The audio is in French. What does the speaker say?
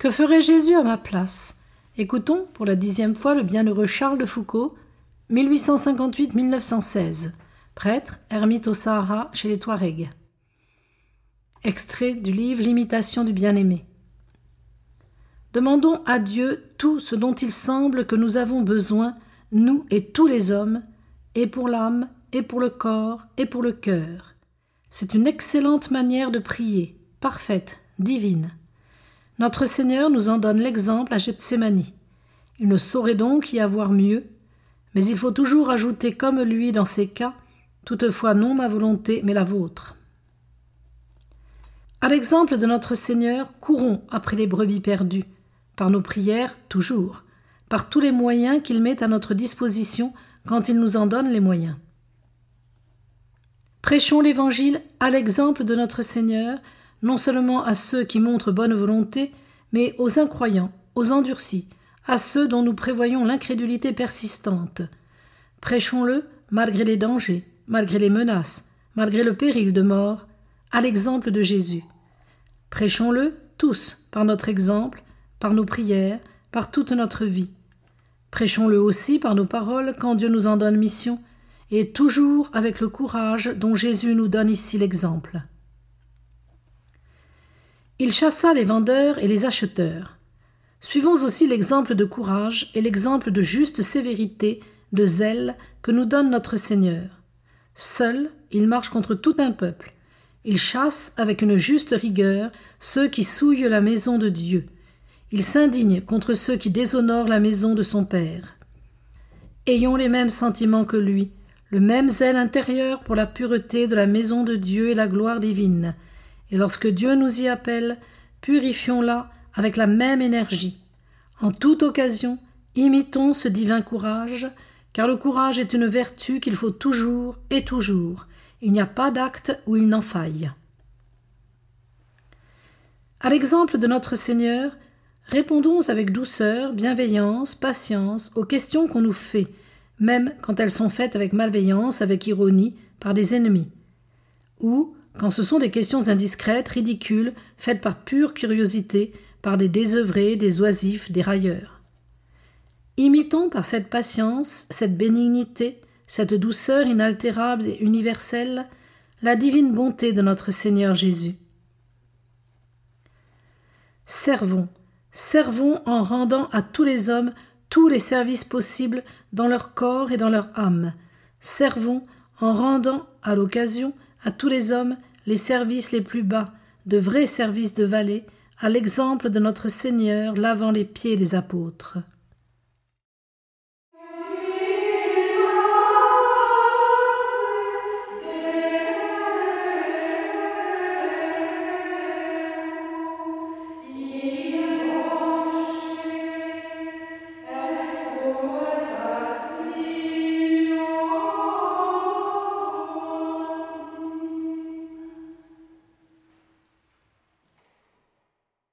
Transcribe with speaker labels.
Speaker 1: Que ferait Jésus à ma place? Écoutons pour la dixième fois le bienheureux Charles de Foucault, 1858-1916, prêtre, ermite au Sahara chez les Touaregs. Extrait du livre L'imitation du bien-aimé. Demandons à Dieu tout ce dont il semble que nous avons besoin, nous et tous les hommes, et pour l'âme, et pour le corps, et pour le cœur. C'est une excellente manière de prier, parfaite, divine. Notre Seigneur nous en donne l'exemple à Gethsemane. Il ne saurait donc y avoir mieux, mais il faut toujours ajouter comme lui dans ces cas, toutefois non ma volonté, mais la vôtre. À l'exemple de notre Seigneur, courons après les brebis perdues, par nos prières toujours, par tous les moyens qu'il met à notre disposition quand il nous en donne les moyens. Prêchons l'Évangile à l'exemple de notre Seigneur, non seulement à ceux qui montrent bonne volonté, mais aux incroyants, aux endurcis, à ceux dont nous prévoyons l'incrédulité persistante. Prêchons-le malgré les dangers, malgré les menaces, malgré le péril de mort, à l'exemple de Jésus. Prêchons-le tous par notre exemple, par nos prières, par toute notre vie. Prêchons-le aussi par nos paroles quand Dieu nous en donne mission, et toujours avec le courage dont Jésus nous donne ici l'exemple. Il chassa les vendeurs et les acheteurs. Suivons aussi l'exemple de courage et l'exemple de juste sévérité, de zèle que nous donne notre Seigneur. Seul, il marche contre tout un peuple. Il chasse avec une juste rigueur ceux qui souillent la maison de Dieu. Il s'indigne contre ceux qui déshonorent la maison de son Père. Ayons les mêmes sentiments que lui, le même zèle intérieur pour la pureté de la maison de Dieu et la gloire divine. Et lorsque Dieu nous y appelle, purifions-la avec la même énergie. En toute occasion, imitons ce divin courage, car le courage est une vertu qu'il faut toujours et toujours. Il n'y a pas d'acte où il n'en faille. À l'exemple de notre Seigneur, répondons avec douceur, bienveillance, patience aux questions qu'on nous fait, même quand elles sont faites avec malveillance, avec ironie, par des ennemis. Ou quand ce sont des questions indiscrètes, ridicules, faites par pure curiosité, par des désœuvrés, des oisifs, des railleurs. Imitons par cette patience, cette bénignité, cette douceur inaltérable et universelle, la divine bonté de notre Seigneur Jésus. Servons, servons en rendant à tous les hommes tous les services possibles dans leur corps et dans leur âme. Servons en rendant, à l'occasion, à tous les hommes les services les plus bas, de vrais services de valet, à l'exemple de notre Seigneur lavant les pieds des apôtres.